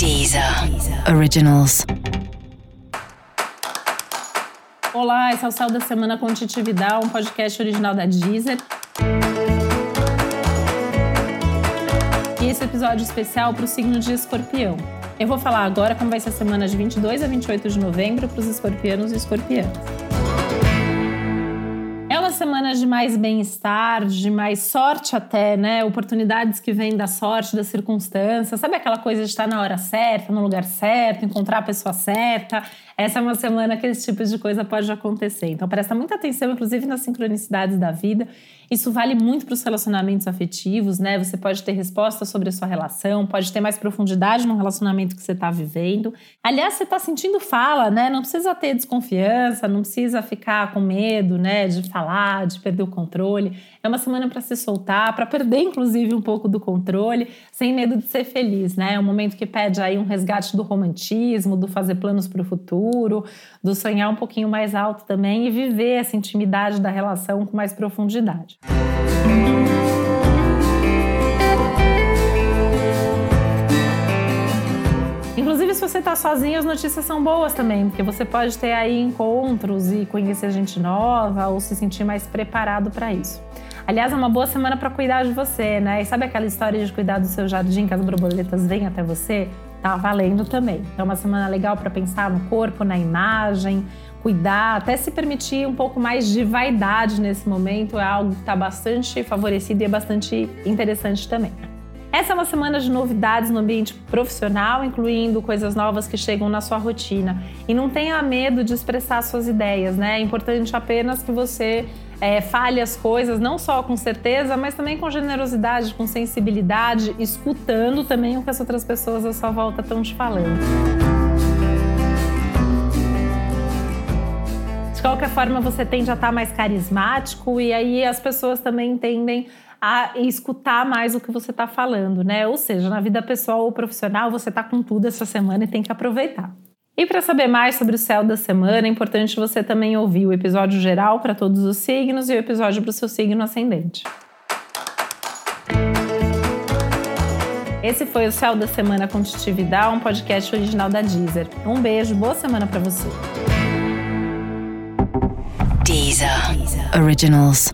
Deezer Originals. Olá, esse é o Céu da Semana com Titi Vidal, um podcast original da Deezer. E esse episódio especial para o signo de escorpião. Eu vou falar agora como vai ser a semana de 22 a 28 de novembro para os escorpianos e escorpianas semanas de mais bem-estar, de mais sorte até, né? Oportunidades que vêm da sorte, das circunstâncias. Sabe aquela coisa de estar na hora certa, no lugar certo, encontrar a pessoa certa? Essa é uma semana que esse tipo de coisa pode acontecer. Então presta muita atenção, inclusive nas sincronicidades da vida isso vale muito para os relacionamentos afetivos, né? Você pode ter respostas sobre a sua relação, pode ter mais profundidade no relacionamento que você está vivendo. Aliás, você está sentindo fala, né? Não precisa ter desconfiança, não precisa ficar com medo, né? De falar, de perder o controle. É uma semana para se soltar, para perder, inclusive, um pouco do controle, sem medo de ser feliz, né? É um momento que pede aí um resgate do romantismo, do fazer planos para o futuro, do sonhar um pouquinho mais alto também e viver essa intimidade da relação com mais profundidade. Inclusive, se você está sozinho, as notícias são boas também, porque você pode ter aí encontros e conhecer gente nova ou se sentir mais preparado para isso. Aliás, é uma boa semana para cuidar de você, né? E sabe aquela história de cuidar do seu jardim que as borboletas vêm até você? Tá valendo também. Então, é uma semana legal para pensar no corpo, na imagem, cuidar, até se permitir um pouco mais de vaidade nesse momento é algo que está bastante favorecido e é bastante interessante também. Essa é uma semana de novidades no ambiente profissional, incluindo coisas novas que chegam na sua rotina. E não tenha medo de expressar suas ideias, né? É importante apenas que você é, fale as coisas, não só com certeza, mas também com generosidade, com sensibilidade, escutando também o que as outras pessoas à sua volta estão te falando. De qualquer forma, você tende a estar mais carismático e aí as pessoas também tendem a escutar mais o que você está falando, né? Ou seja, na vida pessoal ou profissional, você está com tudo essa semana e tem que aproveitar. E para saber mais sobre o céu da semana, é importante você também ouvir o episódio geral para todos os signos e o episódio para o seu signo ascendente. Esse foi o Céu da Semana com Titi Vidal, um podcast original da Deezer. Um beijo, boa semana para você. Deezer. Originals.